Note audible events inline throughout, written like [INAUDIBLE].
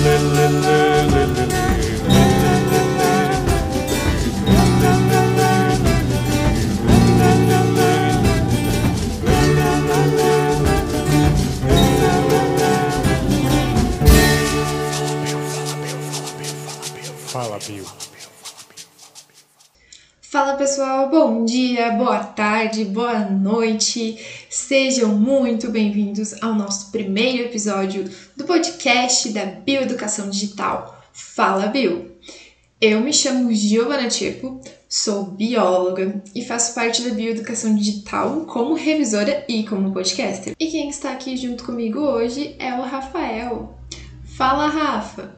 Fala, pessoal, bom dia, boa tarde, boa noite. Sejam muito bem-vindos ao nosso primeiro episódio do podcast da Bioeducação Digital. Fala, Bio! Eu me chamo Giovana Tipo, sou bióloga e faço parte da Bioeducação Digital como revisora e como podcaster. E quem está aqui junto comigo hoje é o Rafael. Fala, Rafa!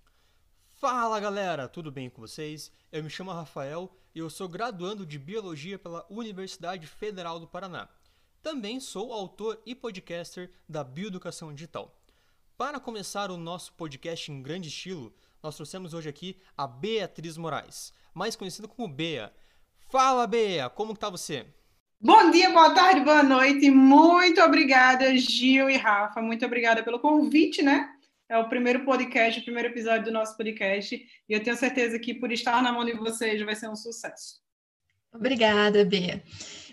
Fala galera, tudo bem com vocês? Eu me chamo Rafael eu sou graduando de Biologia pela Universidade Federal do Paraná. Também sou autor e podcaster da Bioeducação Digital. Para começar o nosso podcast em grande estilo, nós trouxemos hoje aqui a Beatriz Moraes, mais conhecida como Bea. Fala Bea, como está você? Bom dia, boa tarde, boa noite. Muito obrigada, Gil e Rafa. Muito obrigada pelo convite, né? É o primeiro podcast, o primeiro episódio do nosso podcast. E eu tenho certeza que por estar na mão de vocês vai ser um sucesso. Obrigada, Bea.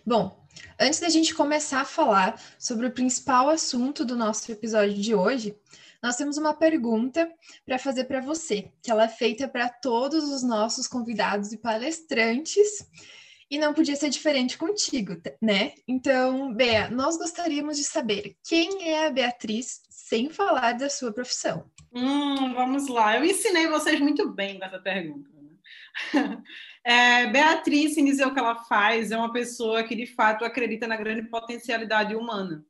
Bom, antes da gente começar a falar sobre o principal assunto do nosso episódio de hoje, nós temos uma pergunta para fazer para você, que ela é feita para todos os nossos convidados e palestrantes. E não podia ser diferente contigo, né? Então, Bea, nós gostaríamos de saber quem é a Beatriz sem falar da sua profissão. Hum, vamos lá. Eu ensinei vocês muito bem com essa pergunta. Né? [LAUGHS] É, Beatriz, sem dizer o que ela faz, é uma pessoa que de fato acredita na grande potencialidade humana.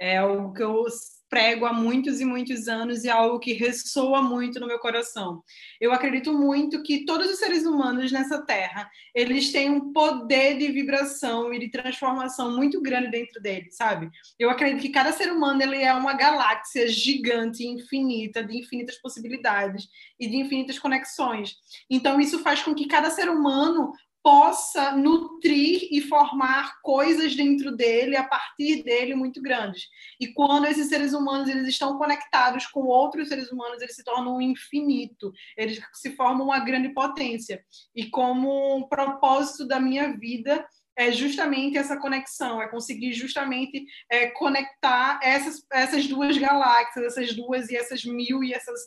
É o que eu prego há muitos e muitos anos e é algo que ressoa muito no meu coração. Eu acredito muito que todos os seres humanos nessa terra, eles têm um poder de vibração e de transformação muito grande dentro deles, sabe? Eu acredito que cada ser humano ele é uma galáxia gigante, infinita, de infinitas possibilidades e de infinitas conexões. Então isso faz com que cada ser humano possa nutrir e formar coisas dentro dele, a partir dele, muito grandes. E quando esses seres humanos eles estão conectados com outros seres humanos, eles se tornam um infinito, eles se formam uma grande potência. E como um propósito da minha vida é justamente essa conexão, é conseguir justamente é, conectar essas, essas duas galáxias, essas duas e essas mil e essas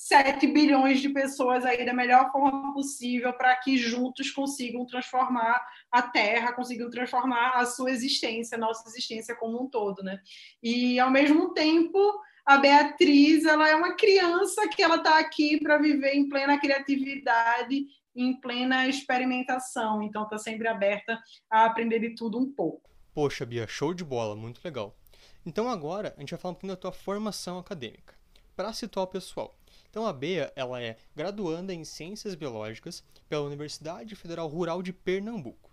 7 bilhões de pessoas aí da melhor forma possível para que juntos consigam transformar a Terra, consigam transformar a sua existência, a nossa existência como um todo, né? E ao mesmo tempo, a Beatriz, ela é uma criança que ela está aqui para viver em plena criatividade, em plena experimentação, então está sempre aberta a aprender de tudo um pouco. Poxa, Bia, show de bola, muito legal. Então agora a gente vai falar um pouquinho da tua formação acadêmica. Para situar o pessoal, então a Bea, ela é graduanda em Ciências Biológicas pela Universidade Federal Rural de Pernambuco.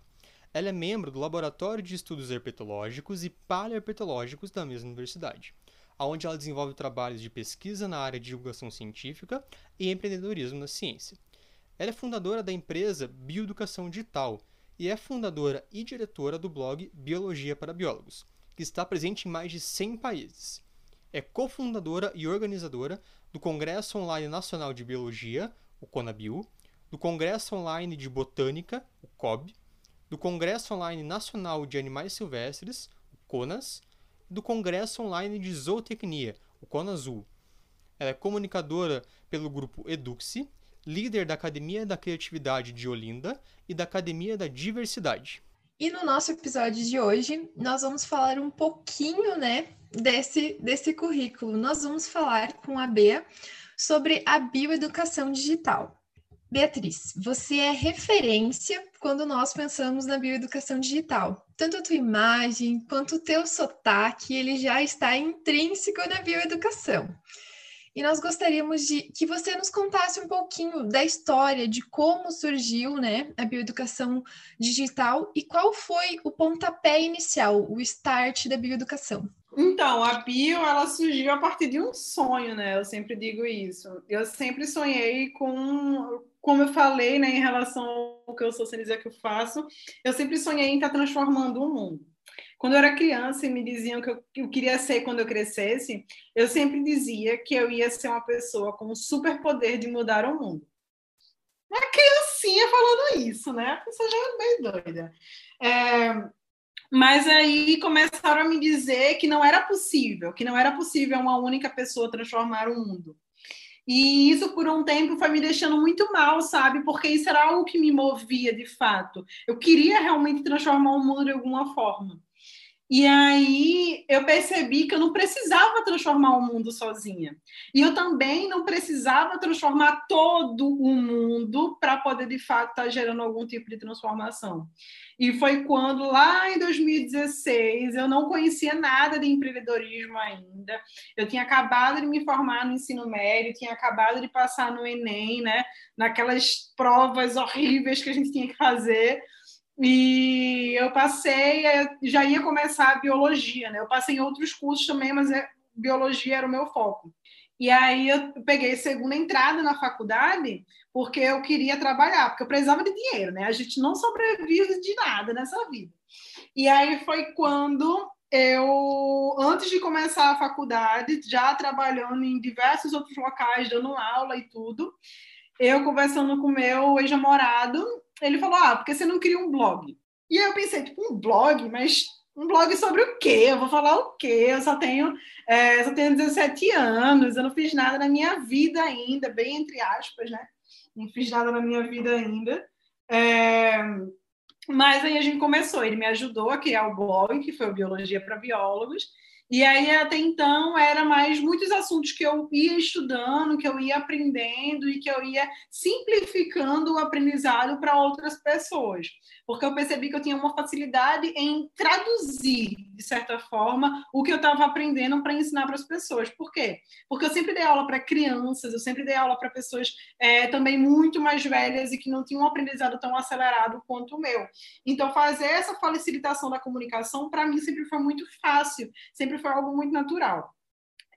Ela é membro do Laboratório de Estudos Herpetológicos e Paleoherpetológicos da mesma universidade, onde ela desenvolve trabalhos de pesquisa na área de divulgação científica e empreendedorismo na ciência. Ela é fundadora da empresa Bioeducação Digital e é fundadora e diretora do blog Biologia para Biólogos, que está presente em mais de 100 países. É cofundadora e organizadora do Congresso Online Nacional de Biologia, o CONABIO, do Congresso Online de Botânica, o COB, do Congresso Online Nacional de Animais Silvestres, o CONAS, e do Congresso Online de Zootecnia, o CONAZUL. Ela é comunicadora pelo grupo Eduxi, líder da Academia da Criatividade de Olinda e da Academia da Diversidade. E no nosso episódio de hoje, nós vamos falar um pouquinho, né, desse, desse currículo. Nós vamos falar com a Bea sobre a bioeducação digital. Beatriz, você é referência quando nós pensamos na bioeducação digital. Tanto a tua imagem quanto o teu sotaque, ele já está intrínseco na bioeducação. E nós gostaríamos de que você nos contasse um pouquinho da história de como surgiu, né, a bioeducação digital e qual foi o pontapé inicial, o start da bioeducação. Então, a bio, ela surgiu a partir de um sonho, né? Eu sempre digo isso. Eu sempre sonhei com, como eu falei, né, em relação ao que eu sou sem dizer que eu faço, eu sempre sonhei em estar transformando o mundo. Quando eu era criança e me diziam que eu, que eu queria ser quando eu crescesse, eu sempre dizia que eu ia ser uma pessoa com o superpoder de mudar o mundo. Uma criancinha falando isso, né? A pessoa já é meio doida. É, mas aí começaram a me dizer que não era possível, que não era possível uma única pessoa transformar o mundo. E isso, por um tempo, foi me deixando muito mal, sabe? Porque isso era algo que me movia de fato. Eu queria realmente transformar o mundo de alguma forma. E aí eu percebi que eu não precisava transformar o mundo sozinha. E eu também não precisava transformar todo o mundo para poder, de fato, estar tá gerando algum tipo de transformação. E foi quando, lá em 2016, eu não conhecia nada de empreendedorismo ainda. Eu tinha acabado de me formar no ensino médio, tinha acabado de passar no Enem, né? Naquelas provas horríveis que a gente tinha que fazer e eu passei, já ia começar a biologia, né? Eu passei em outros cursos também, mas é, biologia era o meu foco. E aí eu peguei segunda entrada na faculdade porque eu queria trabalhar, porque eu precisava de dinheiro, né? A gente não sobrevive de nada nessa vida. E aí foi quando eu, antes de começar a faculdade, já trabalhando em diversos outros locais, dando aula e tudo, eu conversando com meu ex-namorado, ele falou: Ah, porque você não cria um blog? E aí eu pensei, tipo, um blog, mas um blog sobre o quê? Eu vou falar o quê? Eu só tenho, é, só tenho 17 anos, eu não fiz nada na minha vida ainda, bem entre aspas, né? Não fiz nada na minha vida ainda. É... Mas aí a gente começou, ele me ajudou a criar o blog, que foi o Biologia para Biólogos, e aí, até então, era mais muitos assuntos que eu ia estudando, que eu ia aprendendo e que eu ia simplificando o aprendizado para outras pessoas. Porque eu percebi que eu tinha uma facilidade em traduzir, de certa forma, o que eu estava aprendendo para ensinar para as pessoas. Por quê? Porque eu sempre dei aula para crianças, eu sempre dei aula para pessoas é, também muito mais velhas e que não tinham um aprendizado tão acelerado quanto o meu. Então, fazer essa facilitação da comunicação, para mim, sempre foi muito fácil. Sempre foi algo muito natural.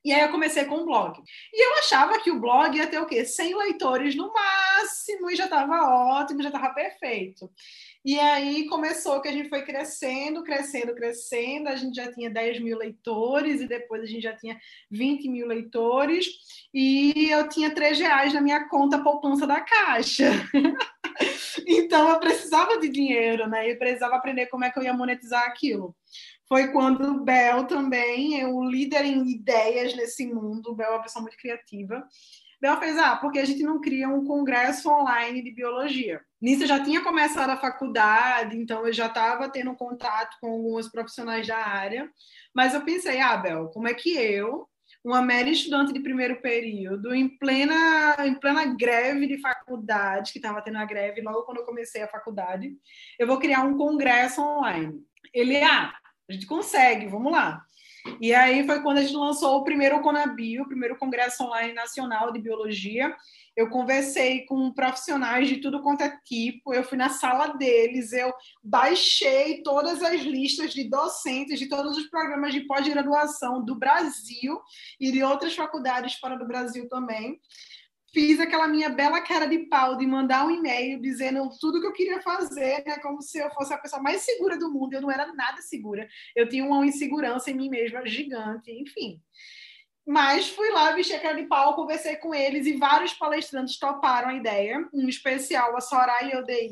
E aí eu comecei com um blog. E eu achava que o blog ia ter o quê? 100 leitores no máximo e já estava ótimo, já estava perfeito. E aí começou que a gente foi crescendo, crescendo, crescendo. A gente já tinha 10 mil leitores e depois a gente já tinha 20 mil leitores. E eu tinha 3 reais na minha conta poupança da Caixa. [LAUGHS] então eu precisava de dinheiro, né? E precisava aprender como é que eu ia monetizar aquilo foi quando o Bel também é o líder em ideias nesse mundo. O Bel é uma pessoa muito criativa. Bel fez, ah, porque a gente não cria um congresso online de biologia. Nisso eu já tinha começado a faculdade, então eu já estava tendo contato com alguns profissionais da área. Mas eu pensei, ah, Bel, como é que eu, uma mera estudante de primeiro período, em plena, em plena greve de faculdade, que estava tendo a greve logo quando eu comecei a faculdade, eu vou criar um congresso online. Ele, ah, a gente consegue, vamos lá. E aí foi quando a gente lançou o primeiro Conabio, o primeiro Congresso Online Nacional de Biologia. Eu conversei com profissionais de tudo quanto é tipo, eu fui na sala deles, eu baixei todas as listas de docentes de todos os programas de pós-graduação do Brasil e de outras faculdades fora do Brasil também fiz aquela minha bela cara de pau de mandar um e-mail dizendo tudo que eu queria fazer, né? Como se eu fosse a pessoa mais segura do mundo. Eu não era nada segura. Eu tinha uma insegurança em mim mesma gigante, enfim. Mas fui lá, vesti a cara de pau, conversei com eles e vários palestrantes toparam a ideia, um especial a Soraya Odei,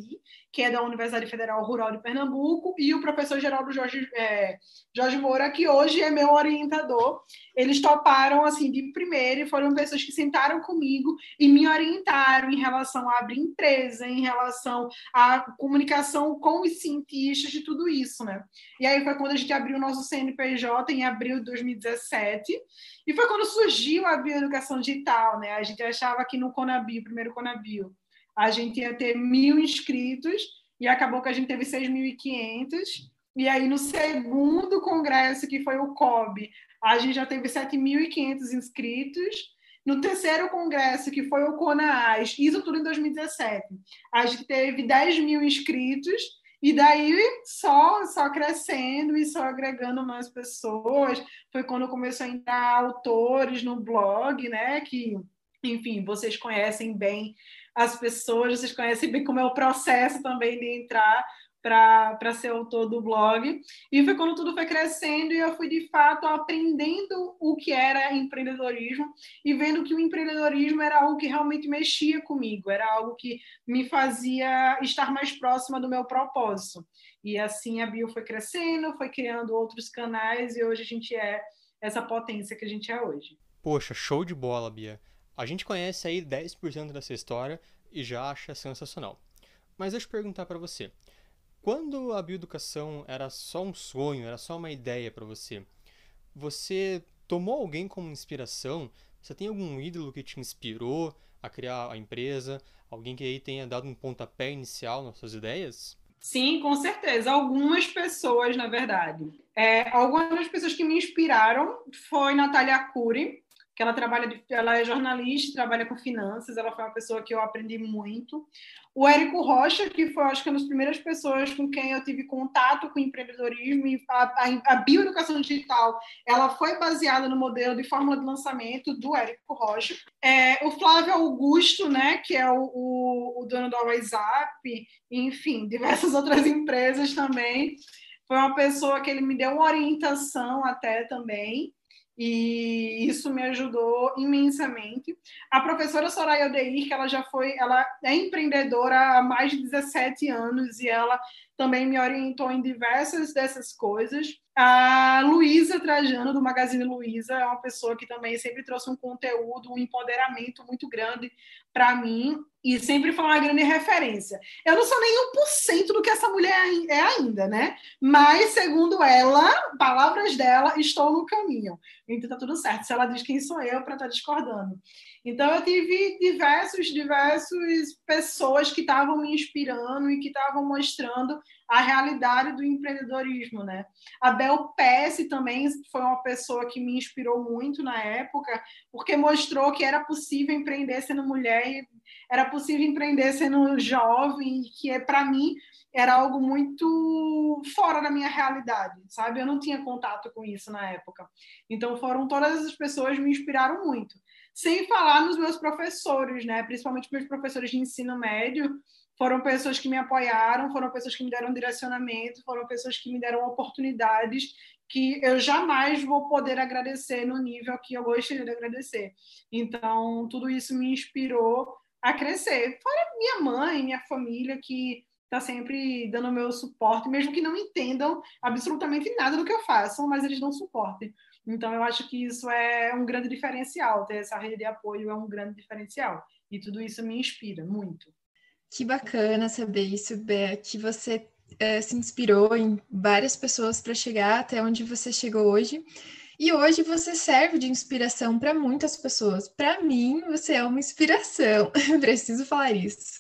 que é da Universidade Federal Rural de Pernambuco, e o professor Geraldo Jorge, é, Jorge Moura, que hoje é meu orientador. Eles toparam, assim, de primeira, e foram pessoas que sentaram comigo e me orientaram em relação a abrir empresa, em relação à comunicação com os cientistas de tudo isso, né? E aí foi quando a gente abriu o nosso CNPJ, em abril de 2017, e foi quando surgiu a bioeducação digital, né? A gente achava que no Conabio, primeiro Conabio, a gente ia ter mil inscritos e acabou que a gente teve 6.500. E aí, no segundo congresso, que foi o COB, a gente já teve 7.500 inscritos. No terceiro congresso, que foi o CONAAS, isso tudo em 2017, a gente teve 10 mil inscritos, e daí só, só crescendo e só agregando mais pessoas. Foi quando começou a entrar autores no blog, né? Que, enfim, vocês conhecem bem as pessoas, vocês conhecem bem como é o processo também de entrar para ser autor do blog. E foi quando tudo foi crescendo e eu fui, de fato, aprendendo o que era empreendedorismo e vendo que o empreendedorismo era algo que realmente mexia comigo, era algo que me fazia estar mais próxima do meu propósito. E assim a Bio foi crescendo, foi criando outros canais e hoje a gente é essa potência que a gente é hoje. Poxa, show de bola, Bia. A gente conhece aí 10% dessa história e já acha sensacional. Mas deixa eu perguntar para você. Quando a bioeducação era só um sonho, era só uma ideia para você, você tomou alguém como inspiração? Você tem algum ídolo que te inspirou a criar a empresa? Alguém que aí tenha dado um pontapé inicial nas suas ideias? Sim, com certeza. Algumas pessoas, na verdade. É, algumas das pessoas que me inspiraram foi Natália Cury, que ela trabalha, ela é jornalista, trabalha com finanças, ela foi uma pessoa que eu aprendi muito. O Érico Rocha, que foi, acho que, uma das primeiras pessoas com quem eu tive contato com empreendedorismo e a, a, a bioeducação digital, ela foi baseada no modelo de fórmula de lançamento do Érico Rocha. É, o Flávio Augusto, né, que é o, o, o dono da WhatsApp, enfim, diversas [LAUGHS] outras empresas também, foi uma pessoa que ele me deu uma orientação até também e isso me ajudou imensamente. A professora Soraya Odeir, que ela já foi, ela é empreendedora há mais de 17 anos e ela também me orientou em diversas dessas coisas. A Luísa Trajano, do Magazine Luiza, é uma pessoa que também sempre trouxe um conteúdo, um empoderamento muito grande para mim e sempre foi uma grande referência. Eu não sou nem 1% do que essa mulher é ainda, né? Mas, segundo ela, palavras dela, estou no caminho. Então tá tudo certo. Se ela diz quem sou eu para estar tá discordando. Então eu tive diversos, diversos pessoas que estavam me inspirando e que estavam mostrando a realidade do empreendedorismo, né? A Bel Pesce também foi uma pessoa que me inspirou muito na época, porque mostrou que era possível empreender sendo mulher era possível empreender sendo jovem, que é para mim era algo muito fora da minha realidade, sabe? Eu não tinha contato com isso na época. Então foram todas as pessoas me inspiraram muito. Sem falar nos meus professores, né? Principalmente meus professores de ensino médio, foram pessoas que me apoiaram, foram pessoas que me deram direcionamento, foram pessoas que me deram oportunidades que eu jamais vou poder agradecer no nível que eu gostaria de agradecer. Então, tudo isso me inspirou a crescer. Fora minha mãe, minha família, que está sempre dando meu suporte, mesmo que não entendam absolutamente nada do que eu faço, mas eles dão suporte. Então, eu acho que isso é um grande diferencial, ter essa rede de apoio é um grande diferencial. E tudo isso me inspira muito. Que bacana saber isso, Bé, que você é, se inspirou em várias pessoas para chegar até onde você chegou hoje. E hoje você serve de inspiração para muitas pessoas. Para mim, você é uma inspiração. [LAUGHS] Preciso falar isso.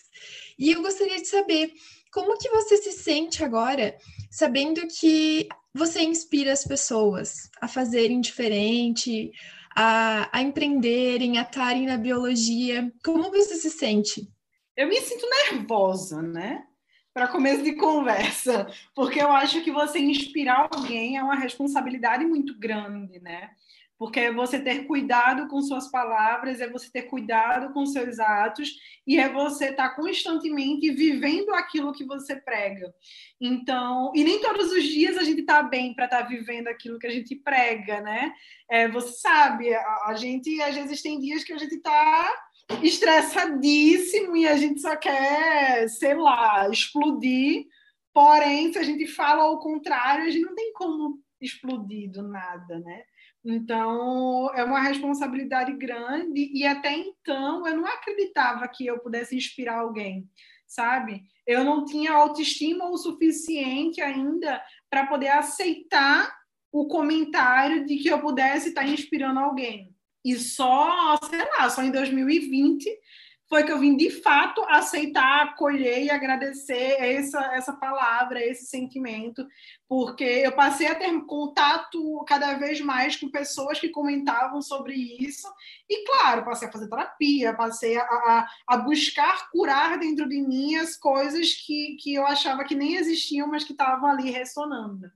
E eu gostaria de saber como que você se sente agora, sabendo que você inspira as pessoas a fazerem diferente, a, a empreenderem, a estarem na biologia. Como você se sente? Eu me sinto nervosa, né? Para começo de conversa, porque eu acho que você inspirar alguém é uma responsabilidade muito grande, né? Porque é você ter cuidado com suas palavras, é você ter cuidado com seus atos e é você estar tá constantemente vivendo aquilo que você prega. Então, e nem todos os dias a gente está bem para estar tá vivendo aquilo que a gente prega, né? É, você sabe, a, gente às vezes tem dias que a gente está estressadíssimo e a gente só quer, sei lá, explodir. Porém, se a gente fala ao contrário, a gente não tem como explodir do nada, né? Então, é uma responsabilidade grande e até então eu não acreditava que eu pudesse inspirar alguém, sabe? Eu não tinha autoestima o suficiente ainda para poder aceitar o comentário de que eu pudesse estar inspirando alguém. E só, sei lá, só em 2020 foi que eu vim de fato aceitar, acolher e agradecer essa, essa palavra, esse sentimento, porque eu passei a ter contato cada vez mais com pessoas que comentavam sobre isso, e claro, passei a fazer terapia, passei a, a, a buscar curar dentro de mim as coisas que, que eu achava que nem existiam, mas que estavam ali ressonando.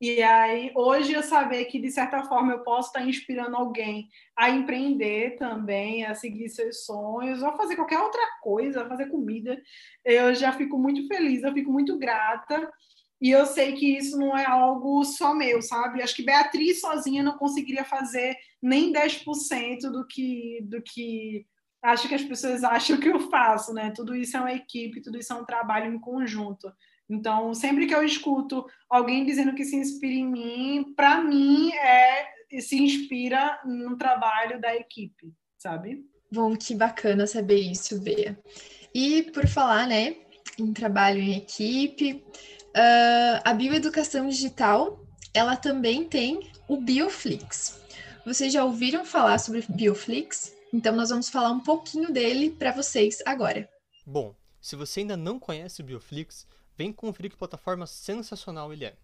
E aí, hoje eu saber que, de certa forma, eu posso estar inspirando alguém a empreender também, a seguir seus sonhos, ou fazer qualquer outra coisa, fazer comida, eu já fico muito feliz, eu fico muito grata. E eu sei que isso não é algo só meu, sabe? Acho que Beatriz sozinha não conseguiria fazer nem 10% do que, do que acho que as pessoas [LAUGHS] acham que eu faço, né? Tudo isso é uma equipe, tudo isso é um trabalho em conjunto. Então, sempre que eu escuto alguém dizendo que se inspira em mim, para mim é se inspira no trabalho da equipe, sabe? Bom, que bacana saber isso, Bea. E por falar, né, em trabalho em equipe, uh, a bioeducação digital, ela também tem o Bioflix. Vocês já ouviram falar sobre Bioflix? Então nós vamos falar um pouquinho dele para vocês agora. Bom, se você ainda não conhece o Bioflix, Vem conferir que plataforma sensacional ele é.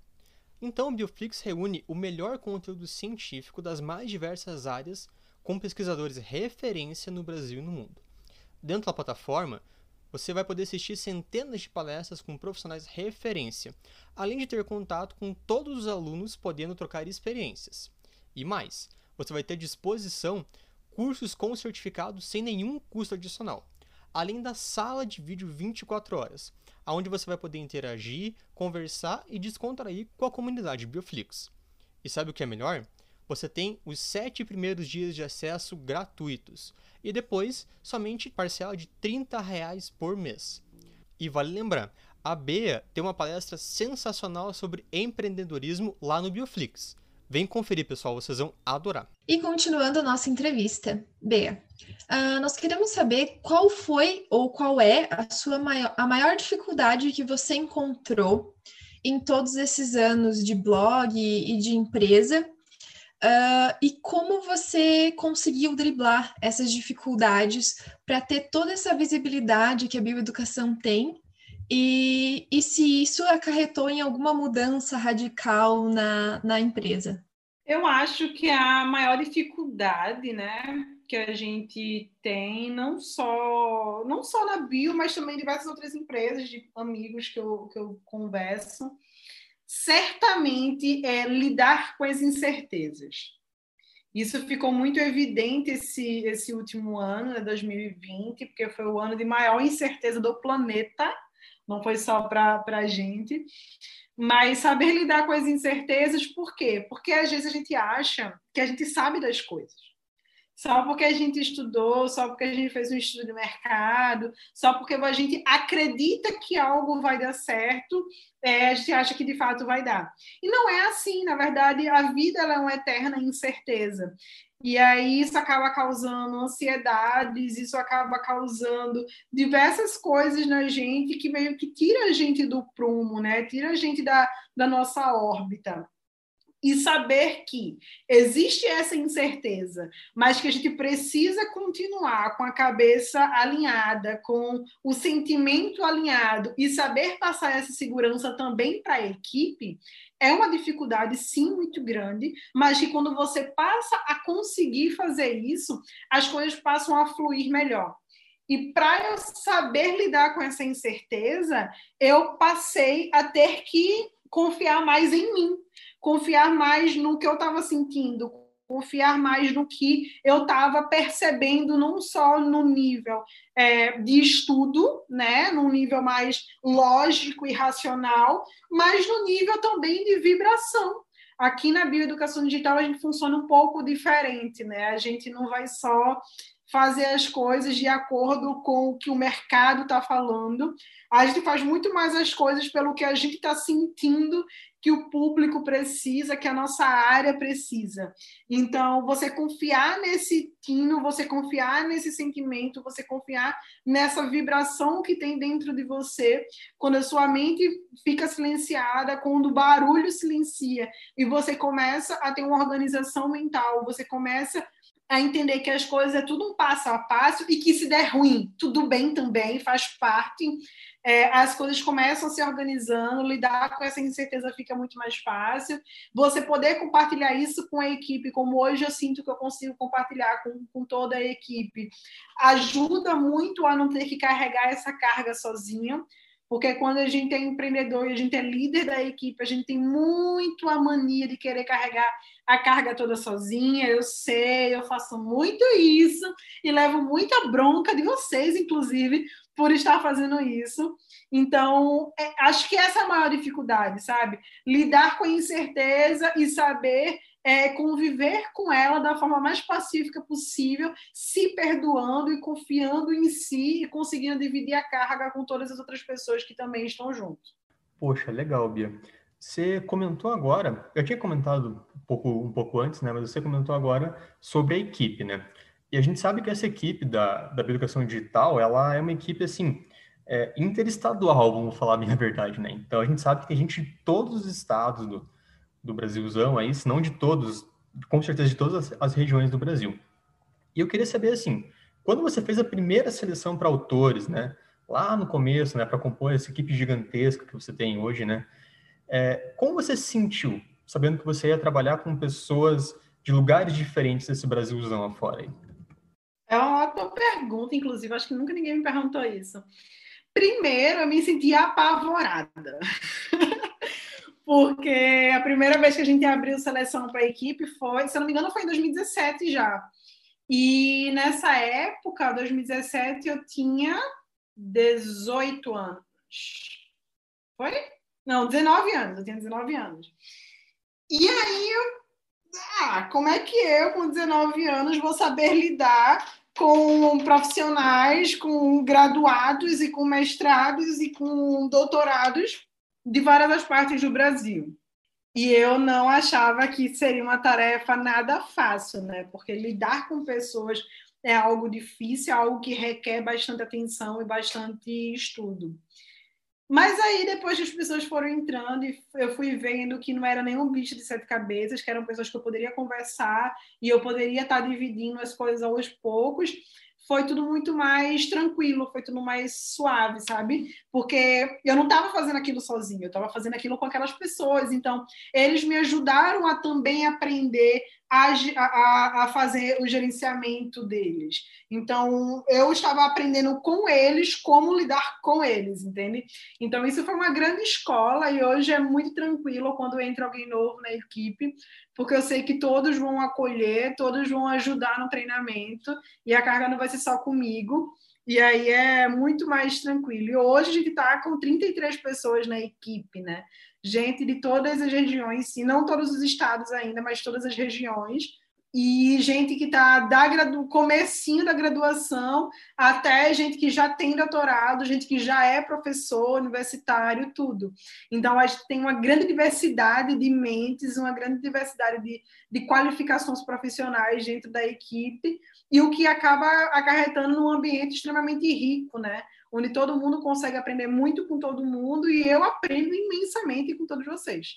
Então, o Bioflix reúne o melhor conteúdo científico das mais diversas áreas com pesquisadores referência no Brasil e no mundo. Dentro da plataforma, você vai poder assistir centenas de palestras com profissionais referência, além de ter contato com todos os alunos podendo trocar experiências. E mais, você vai ter à disposição cursos com certificado sem nenhum custo adicional, além da sala de vídeo 24 horas, onde você vai poder interagir, conversar e descontrair com a comunidade Bioflix. E sabe o que é melhor? Você tem os sete primeiros dias de acesso gratuitos e depois somente parcela de 30 reais por mês. E vale lembrar, a Bea tem uma palestra sensacional sobre empreendedorismo lá no Bioflix. Vem conferir, pessoal, vocês vão adorar. E continuando a nossa entrevista, Bea, uh, nós queremos saber qual foi ou qual é a sua maior, a maior dificuldade que você encontrou em todos esses anos de blog e de empresa uh, e como você conseguiu driblar essas dificuldades para ter toda essa visibilidade que a bioeducação tem e, e se isso acarretou em alguma mudança radical na, na empresa? Eu acho que a maior dificuldade, né, que a gente tem, não só, não só na Bio, mas também em diversas outras empresas, de amigos que eu, que eu converso, certamente é lidar com as incertezas. Isso ficou muito evidente esse, esse último ano, né, 2020, porque foi o ano de maior incerteza do planeta, não foi só para a gente. Mas saber lidar com as incertezas, por quê? Porque às vezes a gente acha que a gente sabe das coisas. Só porque a gente estudou, só porque a gente fez um estudo de mercado, só porque a gente acredita que algo vai dar certo, é, a gente acha que de fato vai dar. E não é assim, na verdade, a vida é uma eterna incerteza. E aí isso acaba causando ansiedades, isso acaba causando diversas coisas na gente que meio que tira a gente do prumo, né? Tira a gente da, da nossa órbita e saber que existe essa incerteza, mas que a gente precisa continuar com a cabeça alinhada, com o sentimento alinhado e saber passar essa segurança também para a equipe, é uma dificuldade sim muito grande, mas que quando você passa a conseguir fazer isso, as coisas passam a fluir melhor. E para eu saber lidar com essa incerteza, eu passei a ter que confiar mais em mim, confiar mais no que eu estava sentindo, confiar mais no que eu estava percebendo, não só no nível é, de estudo, né, num nível mais lógico e racional, mas no nível também de vibração. Aqui na bioeducação digital a gente funciona um pouco diferente, né? A gente não vai só fazer as coisas de acordo com o que o mercado está falando. A gente faz muito mais as coisas pelo que a gente está sentindo que o público precisa, que a nossa área precisa. Então, você confiar nesse tino, você confiar nesse sentimento, você confiar nessa vibração que tem dentro de você, quando a sua mente fica silenciada, quando o barulho silencia e você começa a ter uma organização mental, você começa a entender que as coisas é tudo um passo a passo e que se der ruim, tudo bem também, faz parte é, as coisas começam se organizando, lidar com essa incerteza fica muito mais fácil. Você poder compartilhar isso com a equipe, como hoje eu sinto que eu consigo compartilhar com, com toda a equipe, ajuda muito a não ter que carregar essa carga sozinha. Porque quando a gente é empreendedor e a gente é líder da equipe, a gente tem muito a mania de querer carregar a carga toda sozinha. Eu sei, eu faço muito isso e levo muita bronca de vocês, inclusive, por estar fazendo isso. Então, é, acho que essa é a maior dificuldade, sabe? Lidar com a incerteza e saber é, conviver com ela da forma mais pacífica possível, se perdoando e confiando em si e conseguindo dividir a carga com todas as outras pessoas que também estão juntos. Poxa, legal, Bia. Você comentou agora, eu tinha comentado um pouco, um pouco antes, né? Mas você comentou agora sobre a equipe, né? E a gente sabe que essa equipe da, da educação digital, ela é uma equipe, assim, é, interestadual, vamos falar a minha [LAUGHS] verdade, né? Então, a gente sabe que tem gente de todos os estados do, do Brasilzão aí, se não de todos, com certeza de todas as, as regiões do Brasil. E eu queria saber, assim, quando você fez a primeira seleção para autores, né? Lá no começo, né? Para compor essa equipe gigantesca que você tem hoje, né? É, como você se sentiu, sabendo que você ia trabalhar com pessoas de lugares diferentes desse Brasilzão afora aí? É uma ótima pergunta, inclusive, acho que nunca ninguém me perguntou isso. Primeiro, eu me senti apavorada. Porque a primeira vez que a gente abriu seleção para a equipe foi, se não me engano, foi em 2017 já. E nessa época, 2017, eu tinha 18 anos. Foi? Não, 19 anos. Eu tinha 19 anos. E aí eu ah, como é que eu, com 19 anos, vou saber lidar com profissionais, com graduados e com mestrados e com doutorados de várias partes do Brasil? E eu não achava que seria uma tarefa nada fácil, né? Porque lidar com pessoas é algo difícil, é algo que requer bastante atenção e bastante estudo. Mas aí, depois que as pessoas foram entrando, e eu fui vendo que não era nenhum bicho de sete cabeças, que eram pessoas que eu poderia conversar e eu poderia estar dividindo as coisas aos poucos, foi tudo muito mais tranquilo, foi tudo mais suave, sabe? Porque eu não estava fazendo aquilo sozinho, eu estava fazendo aquilo com aquelas pessoas. Então, eles me ajudaram a também aprender a, a, a, fazer o gerenciamento deles. Então, eu estava aprendendo com eles como lidar com eles, entende? Então, isso foi uma grande escola e hoje é muito tranquilo quando entra alguém novo na equipe, porque eu sei que todos vão acolher, todos vão ajudar no treinamento e a carga não vai ser só comigo. E aí é muito mais tranquilo. E hoje a gente está com 33 pessoas na equipe, né? Gente de todas as regiões, sim, não todos os estados ainda, mas todas as regiões, e gente que está da gradu... comecinho da graduação até gente que já tem doutorado, gente que já é professor universitário, tudo. Então, a gente tem uma grande diversidade de mentes, uma grande diversidade de, de qualificações profissionais dentro da equipe, e o que acaba acarretando num ambiente extremamente rico, né? Onde todo mundo consegue aprender muito com todo mundo e eu aprendo imensamente com todos vocês.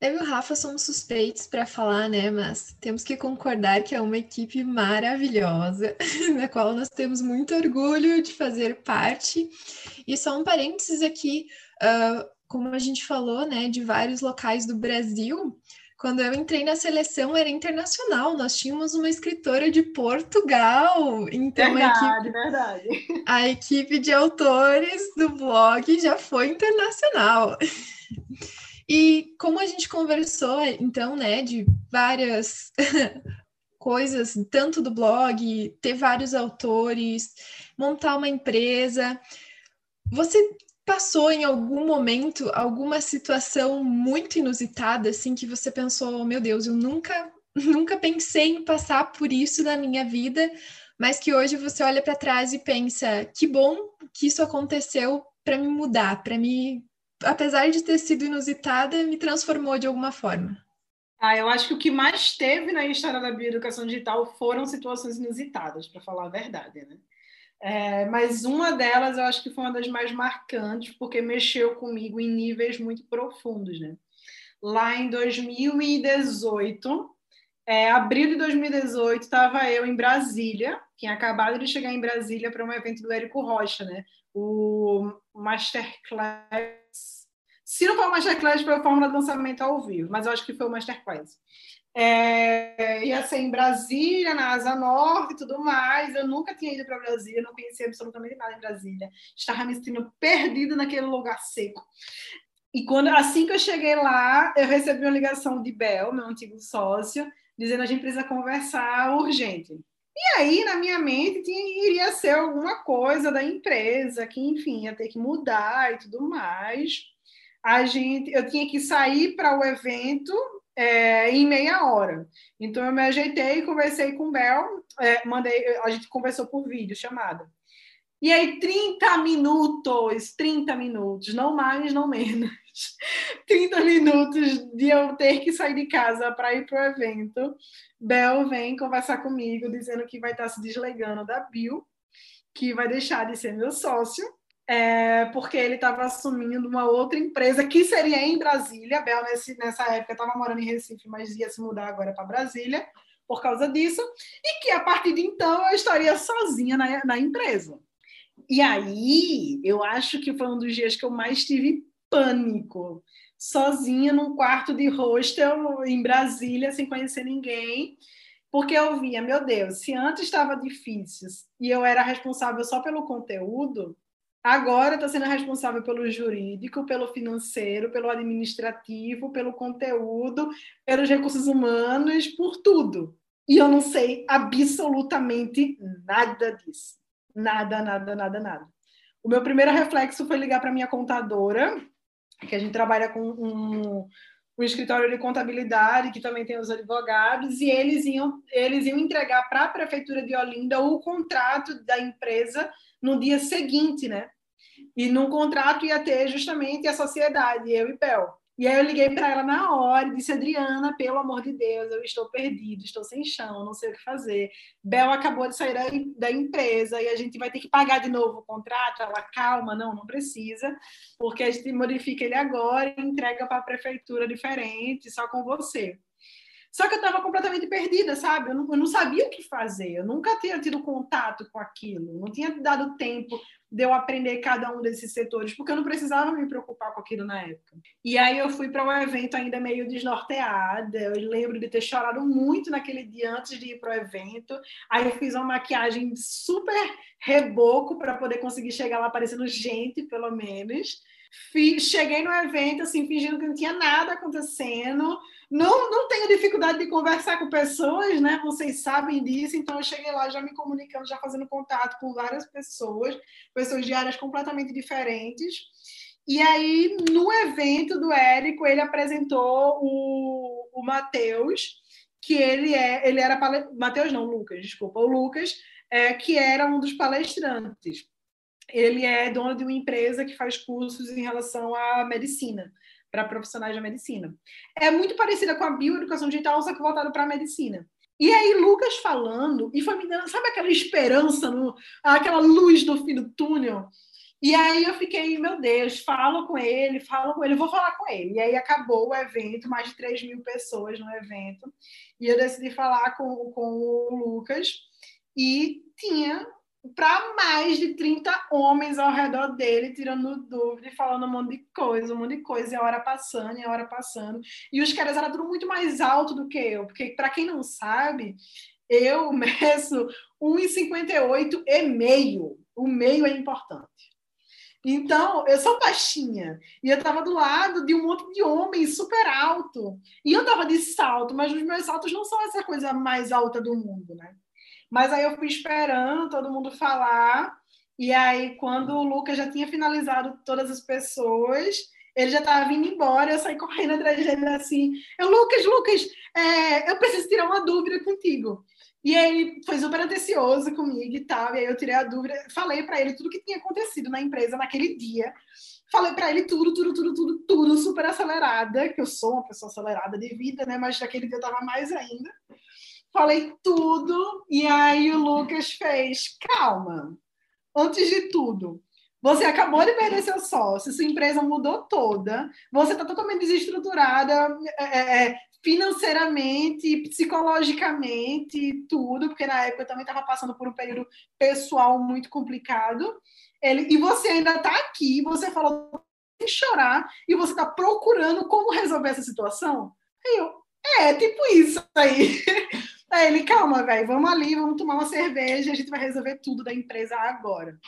Eu e o Rafa somos suspeitos para falar, né? Mas temos que concordar que é uma equipe maravilhosa, [LAUGHS] na qual nós temos muito orgulho de fazer parte. E só um parênteses aqui, uh, como a gente falou, né, de vários locais do Brasil, quando eu entrei na seleção era internacional, nós tínhamos uma escritora de Portugal. Então verdade, a equipe, verdade. A equipe de autores do blog já foi internacional. E como a gente conversou, então, né, de várias [LAUGHS] coisas, tanto do blog, ter vários autores, montar uma empresa, você passou em algum momento alguma situação muito inusitada, assim, que você pensou, meu Deus, eu nunca, [LAUGHS] nunca pensei em passar por isso na minha vida, mas que hoje você olha para trás e pensa, que bom que isso aconteceu para me mudar, para me, apesar de ter sido inusitada, me transformou de alguma forma. Ah, eu acho que o que mais teve na história da bioeducação digital foram situações inusitadas, para falar a verdade, né? É, mas uma delas eu acho que foi uma das mais marcantes, porque mexeu comigo em níveis muito profundos. Né? Lá em 2018, é, abril de 2018, estava eu em Brasília, tinha acabado de chegar em Brasília para um evento do Érico Rocha, né? o Masterclass. Se não foi o Masterclass, foi a fórmula de lançamento ao vivo, mas eu acho que foi o Masterclass. É, ia ser em Brasília, na Asa Norte e tudo mais. Eu nunca tinha ido para Brasília, não conhecia absolutamente nada em Brasília. Estava me sentindo perdida naquele lugar seco. E quando assim que eu cheguei lá, eu recebi uma ligação de Bel, meu antigo sócio, dizendo a gente precisa conversar urgente. E aí, na minha mente, tinha, iria ser alguma coisa da empresa, que, enfim, ia ter que mudar e tudo mais. A gente, eu tinha que sair para o evento é, em meia hora. Então, eu me ajeitei, conversei com o Bel, é, mandei, a gente conversou por vídeo, chamada. E aí, 30 minutos, 30 minutos, não mais, não menos. [LAUGHS] 30 minutos de eu ter que sair de casa para ir para o evento. Bel vem conversar comigo, dizendo que vai estar se desligando da Bill, que vai deixar de ser meu sócio, é, porque ele estava assumindo uma outra empresa que seria em Brasília. Bel, nesse, nessa época, estava morando em Recife, mas ia se mudar agora para Brasília por causa disso, e que a partir de então eu estaria sozinha na, na empresa. E aí, eu acho que foi um dos dias que eu mais tive pânico, sozinha num quarto de hostel em Brasília, sem conhecer ninguém, porque eu via, meu Deus, se antes estava difícil e eu era responsável só pelo conteúdo, agora estou sendo responsável pelo jurídico, pelo financeiro, pelo administrativo, pelo conteúdo, pelos recursos humanos, por tudo. E eu não sei absolutamente nada disso. Nada, nada, nada, nada. O meu primeiro reflexo foi ligar para minha contadora, que a gente trabalha com um, um escritório de contabilidade, que também tem os advogados, e eles iam, eles iam entregar para a Prefeitura de Olinda o contrato da empresa no dia seguinte, né? E no contrato ia ter justamente a sociedade, eu e Bel. E aí eu liguei para ela na hora e disse, Adriana, pelo amor de Deus, eu estou perdido, estou sem chão, não sei o que fazer. Bel acabou de sair da, empresa e a gente vai ter que pagar de novo o contrato. Ela, calma, não, não precisa, porque a gente modifica ele agora e entrega para a prefeitura diferente, só com você. Só que eu estava completamente perdida, sabe? Eu não, eu não, sabia o que fazer, eu nunca tinha tido contato com aquilo, não tinha dado tempo de eu aprender cada um desses setores, porque eu não precisava me preocupar com aquilo na época. E aí eu fui para um evento ainda meio desnorteada, eu lembro de ter chorado muito naquele dia antes de ir para o evento. Aí eu fiz uma maquiagem super reboco para poder conseguir chegar lá parecendo gente, pelo menos. Cheguei no evento, assim, fingindo que não tinha nada acontecendo, não, não tenho dificuldade de conversar com pessoas, né? Vocês sabem disso, então eu cheguei lá já me comunicando, já fazendo contato com várias pessoas, pessoas de áreas completamente diferentes. E aí, no evento do Érico, ele apresentou o, o Matheus, que ele é, ele era Matheus não, Lucas, desculpa, o Lucas, é, que era um dos palestrantes. Ele é dono de uma empresa que faz cursos em relação à medicina para profissionais da medicina. É muito parecida com a bioeducação digital, só que voltada para a medicina. E aí, Lucas falando, e foi me dando, sabe aquela esperança, no, aquela luz no fim do túnel? E aí eu fiquei, meu Deus, falo com ele, falo com ele, vou falar com ele. E aí acabou o evento, mais de 3 mil pessoas no evento, e eu decidi falar com, com o Lucas, e tinha para mais de 30 homens ao redor dele, tirando dúvida e falando um monte de coisa, um monte de coisa, e a hora passando, e a hora passando. E os caras eram tudo muito mais alto do que eu, porque, para quem não sabe, eu [LAUGHS] meço 1,58 e meio. O meio é importante. Então, eu sou baixinha. E eu estava do lado de um monte de homens super alto. E eu estava de salto, mas os meus saltos não são essa coisa mais alta do mundo, né? Mas aí eu fui esperando todo mundo falar. E aí, quando o Lucas já tinha finalizado todas as pessoas, ele já estava vindo embora. Eu saí correndo atrás dele assim: eu, Lucas, Lucas, é, eu preciso tirar uma dúvida contigo. E ele foi super atencioso comigo e tal. E aí eu tirei a dúvida, falei para ele tudo que tinha acontecido na empresa naquele dia. Falei para ele tudo, tudo, tudo, tudo, tudo, super acelerada, que eu sou uma pessoa acelerada de vida, né? Mas naquele dia eu estava mais ainda falei tudo, e aí o Lucas fez: calma, antes de tudo, você acabou de perder seu sócio, sua empresa mudou toda, você está totalmente desestruturada é, é, é, financeiramente, psicologicamente, tudo, porque na época eu também estava passando por um período pessoal muito complicado. Ele, e você ainda está aqui, você falou sem chorar, e você está procurando como resolver essa situação. Aí eu, É, tipo isso aí. [LAUGHS] Aí ele, calma, velho, vamos ali, vamos tomar uma cerveja, a gente vai resolver tudo da empresa agora.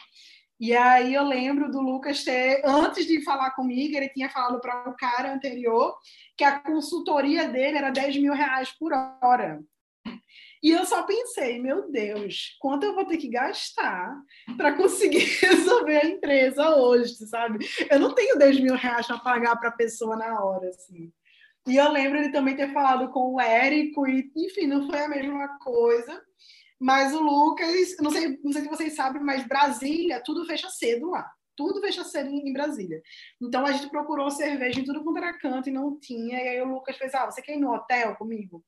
E aí eu lembro do Lucas ter, antes de falar comigo, ele tinha falado para o cara anterior que a consultoria dele era 10 mil reais por hora. E eu só pensei, meu Deus, quanto eu vou ter que gastar para conseguir [LAUGHS] resolver a empresa hoje, sabe? Eu não tenho 10 mil reais para pagar para a pessoa na hora, assim. E eu lembro ele também ter falado com o Érico, e, enfim, não foi a mesma coisa. Mas o Lucas, não sei, não sei se vocês sabem, mas Brasília, tudo fecha cedo lá. Tudo fecha cedo em Brasília. Então a gente procurou cerveja em tudo quanto era canto e não tinha. E aí o Lucas fez: Ah, você quer ir no hotel comigo?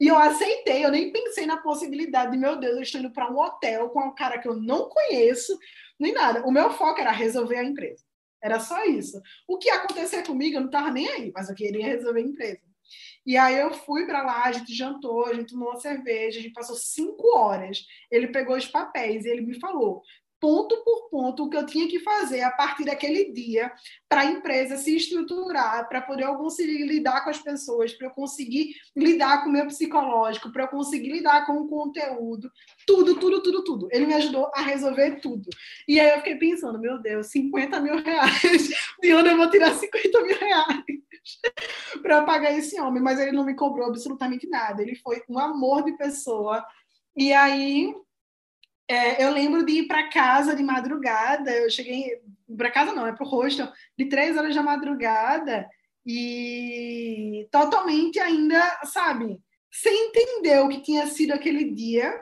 E eu aceitei, eu nem pensei na possibilidade de, meu Deus, eu estou indo para um hotel com um cara que eu não conheço, nem nada. O meu foco era resolver a empresa. Era só isso. O que acontecer comigo, eu não estava nem aí, mas eu queria resolver a empresa. E aí eu fui para lá, a gente jantou, a gente tomou uma cerveja, a gente passou cinco horas. Ele pegou os papéis e ele me falou: ponto por ponto o que eu tinha que fazer a partir daquele dia para a empresa se estruturar, para poder eu conseguir lidar com as pessoas, para eu conseguir lidar com o meu psicológico, para eu conseguir lidar com o conteúdo, tudo, tudo, tudo, tudo. Ele me ajudou a resolver tudo. E aí eu fiquei pensando, meu Deus, 50 mil reais, [LAUGHS] de onde eu vou tirar 50 mil reais? [LAUGHS] para pagar esse homem, mas ele não me cobrou absolutamente nada. Ele foi um amor de pessoa. E aí é, eu lembro de ir para casa de madrugada. Eu cheguei para casa não, é para o hostel de três horas da madrugada e totalmente ainda, sabe, sem entender o que tinha sido aquele dia.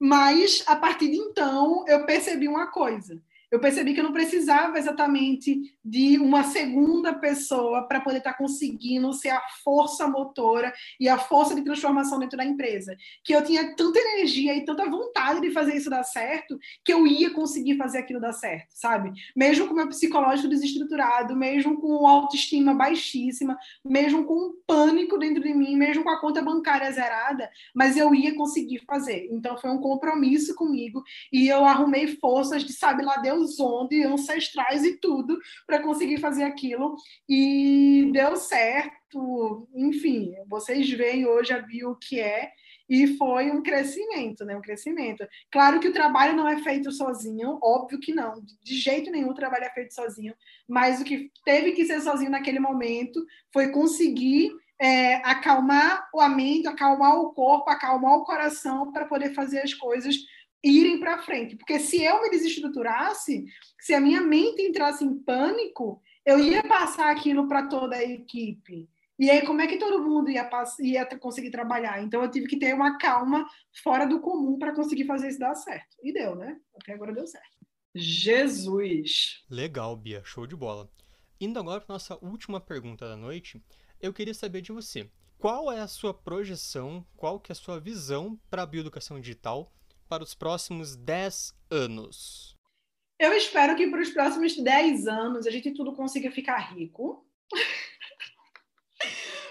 Mas a partir de então eu percebi uma coisa eu percebi que eu não precisava exatamente de uma segunda pessoa para poder estar tá conseguindo ser a força motora e a força de transformação dentro da empresa. Que eu tinha tanta energia e tanta vontade de fazer isso dar certo, que eu ia conseguir fazer aquilo dar certo, sabe? Mesmo com o meu psicológico desestruturado, mesmo com autoestima baixíssima, mesmo com um pânico dentro de mim, mesmo com a conta bancária zerada, mas eu ia conseguir fazer. Então foi um compromisso comigo e eu arrumei forças de sabe lá Deus Deus onde, ancestrais e tudo, para conseguir fazer aquilo. E deu certo. Enfim, vocês veem hoje a Bio que é, e foi um crescimento, né? Um crescimento. Claro que o trabalho não é feito sozinho, óbvio que não, de jeito nenhum o trabalho é feito sozinho, mas o que teve que ser sozinho naquele momento foi conseguir é, acalmar a mente, acalmar o corpo, acalmar o coração para poder fazer as coisas irem para frente. Porque se eu me desestruturasse, se a minha mente entrasse em pânico, eu ia passar aquilo para toda a equipe. E aí, como é que todo mundo ia, ia conseguir trabalhar? Então, eu tive que ter uma calma fora do comum para conseguir fazer isso dar certo. E deu, né? Até agora deu certo. Jesus! Legal, Bia. Show de bola. Indo agora para nossa última pergunta da noite, eu queria saber de você. Qual é a sua projeção, qual que é a sua visão para a bioeducação digital para os próximos 10 anos? Eu espero que para os próximos 10 anos a gente tudo consiga ficar rico. [LAUGHS]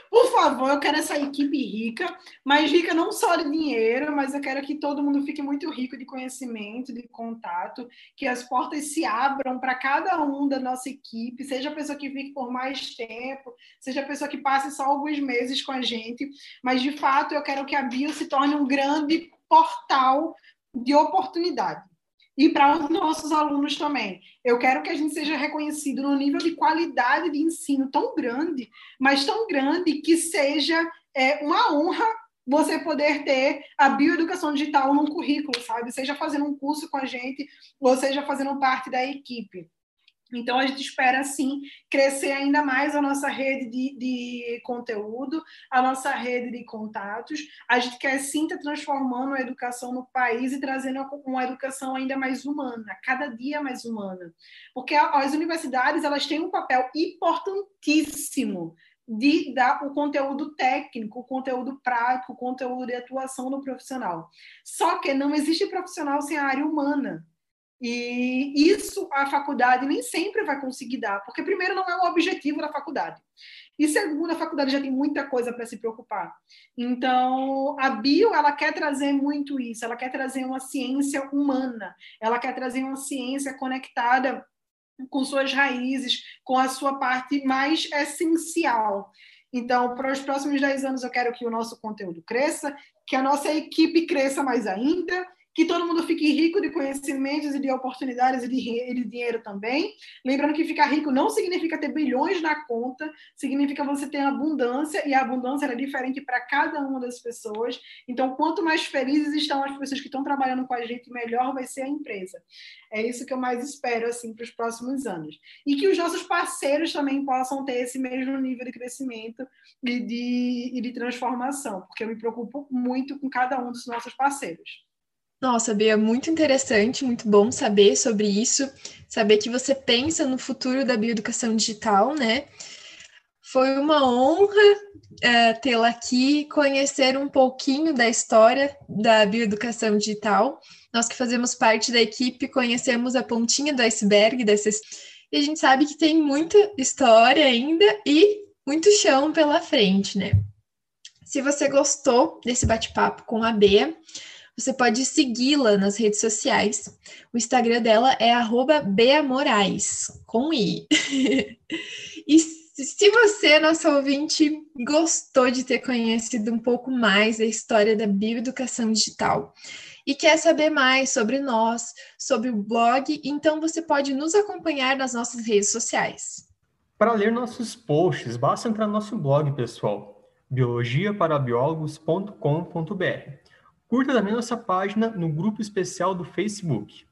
Por favor, eu quero essa equipe rica, mas rica não só de dinheiro, mas eu quero que todo mundo fique muito rico de conhecimento, de contato, que as portas se abram para cada um da nossa equipe, seja a pessoa que fique por mais tempo, seja a pessoa que passe só alguns meses com a gente, mas de fato eu quero que a Bio se torne um grande portal de oportunidade. E para os nossos alunos também. Eu quero que a gente seja reconhecido no nível de qualidade de ensino tão grande, mas tão grande que seja é, uma honra você poder ter a bioeducação digital num currículo, sabe? Seja fazendo um curso com a gente, ou seja fazendo parte da equipe. Então, a gente espera, sim, crescer ainda mais a nossa rede de, de, conteúdo, a nossa rede de contatos. A gente quer, sim, estar transformando a educação no país e trazendo uma educação ainda mais humana, cada dia mais humana. Porque as universidades, elas têm um papel importantíssimo de dar o conteúdo técnico, o conteúdo prático, o conteúdo de atuação do profissional. Só que não existe profissional sem a área humana. E isso a faculdade nem sempre vai conseguir dar, porque, primeiro, não é o objetivo da faculdade. E, segundo, a faculdade já tem muita coisa para se preocupar. Então, a bio, ela quer trazer muito isso, ela quer trazer uma ciência humana, ela quer trazer uma ciência conectada com suas raízes, com a sua parte mais essencial. Então, para os próximos 10 anos, eu quero que o nosso conteúdo cresça, que a nossa equipe cresça mais ainda, que todo mundo fique rico de conhecimentos e de oportunidades e de, e de, dinheiro também. Lembrando que ficar rico não significa ter bilhões na conta, significa você ter abundância, e a abundância é diferente para cada uma das pessoas. Então, quanto mais felizes estão as pessoas que estão trabalhando com a gente, melhor vai ser a empresa. É isso que eu mais espero assim para os próximos anos. E que os nossos parceiros também possam ter esse mesmo nível de crescimento e de, e de transformação, porque eu me preocupo muito com cada um dos nossos parceiros. Nossa, Bia, muito interessante, muito bom saber sobre isso, saber que você pensa no futuro da bioeducação digital, né? Foi uma honra uh, tê-la aqui, conhecer um pouquinho da história da bioeducação digital. Nós que fazemos parte da equipe conhecemos a pontinha do iceberg dessas. E a gente sabe que tem muita história ainda e muito chão pela frente, né? Se você gostou desse bate-papo com a Bea, você pode segui-la nas redes sociais. O Instagram dela é @beamorais com i. [LAUGHS] e se você, nosso ouvinte, gostou de ter conhecido um pouco mais da história da bioeducação digital e quer saber mais sobre nós, sobre o blog, então você pode nos acompanhar nas nossas redes sociais. Para ler nossos posts, basta entrar no nosso blog, pessoal, biologiaparabiólogos.com.br. Curta também nossa página no grupo especial do Facebook,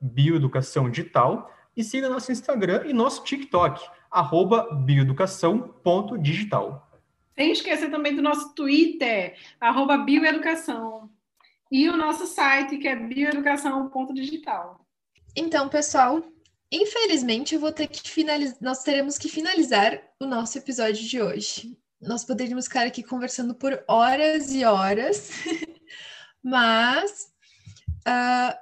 Bioeducação Digital, e siga nosso Instagram e nosso TikTok, arroba bioeducação.digital. Sem esquecer também do nosso Twitter, arroba bioeducação. E o nosso site, que é bioeducação.digital. Então, pessoal, infelizmente eu vou ter que finalizar, nós teremos que finalizar o nosso episódio de hoje. Nós poderíamos ficar aqui conversando por horas e horas. [LAUGHS] Mas uh,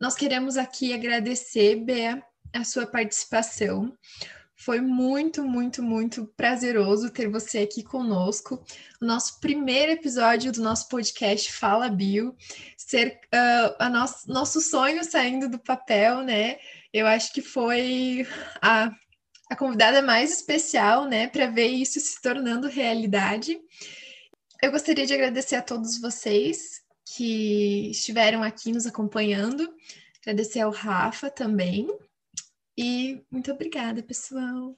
nós queremos aqui agradecer, Bea, a sua participação. Foi muito, muito, muito prazeroso ter você aqui conosco. O nosso primeiro episódio do nosso podcast Fala Bio, ser uh, a nosso, nosso sonho saindo do papel, né? Eu acho que foi a, a convidada mais especial, né, para ver isso se tornando realidade. Eu gostaria de agradecer a todos vocês que estiveram aqui nos acompanhando. Agradecer ao Rafa também. E muito obrigada, pessoal.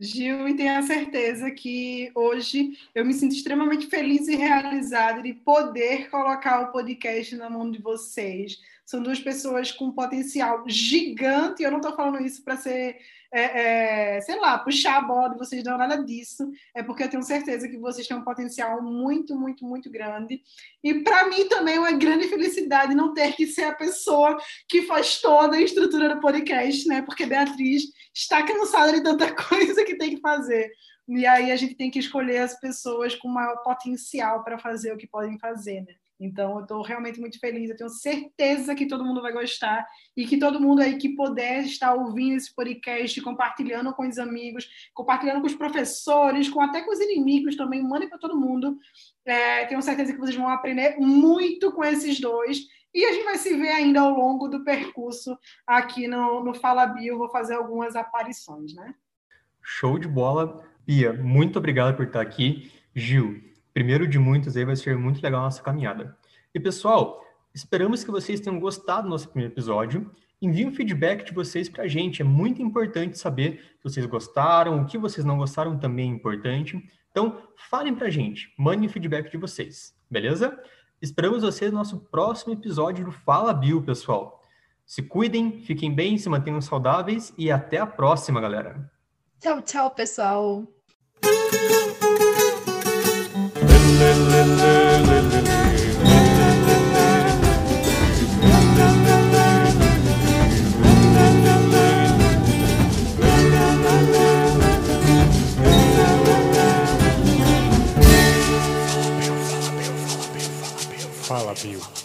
Gil, e tenha certeza que hoje eu me sinto extremamente feliz e realizada de poder colocar o podcast na mão de vocês. São duas pessoas com potencial gigante. Eu não estou falando isso para ser é, é, sei lá, puxar a bola de vocês, não nada disso. É porque eu tenho certeza que vocês têm um potencial muito, muito, muito grande. E para mim também é uma grande felicidade não ter que ser a pessoa que faz toda a estrutura do podcast, né? Porque Beatriz está cansada de tanta [LAUGHS] coisa que tem que fazer. E aí a gente tem que escolher as pessoas com maior potencial para fazer o que podem fazer, né? Então, eu estou realmente muito feliz. Eu tenho certeza que todo mundo vai gostar e que todo mundo aí que puder estar ouvindo esse podcast, compartilhando com os amigos, compartilhando com os professores, com até com os inimigos também, mandem para todo mundo. É, tenho certeza que vocês vão aprender muito com esses dois. E a gente vai se ver ainda ao longo do percurso aqui no, no Fala Bio. Vou fazer algumas aparições, né? Show de bola. Pia, muito obrigado por estar aqui. Gil, primeiro de muitos aí vai ser muito legal a nossa caminhada. E pessoal, esperamos que vocês tenham gostado do nosso primeiro episódio. Enviem um feedback de vocês para a gente, é muito importante saber se vocês gostaram, o que vocês não gostaram também é importante. Então, falem para a gente, mandem o feedback de vocês, beleza? Esperamos vocês no nosso próximo episódio do Fala Bio, pessoal. Se cuidem, fiquem bem, se mantenham saudáveis e até a próxima, galera. Tchau, tchau, pessoal. Fala, Bill.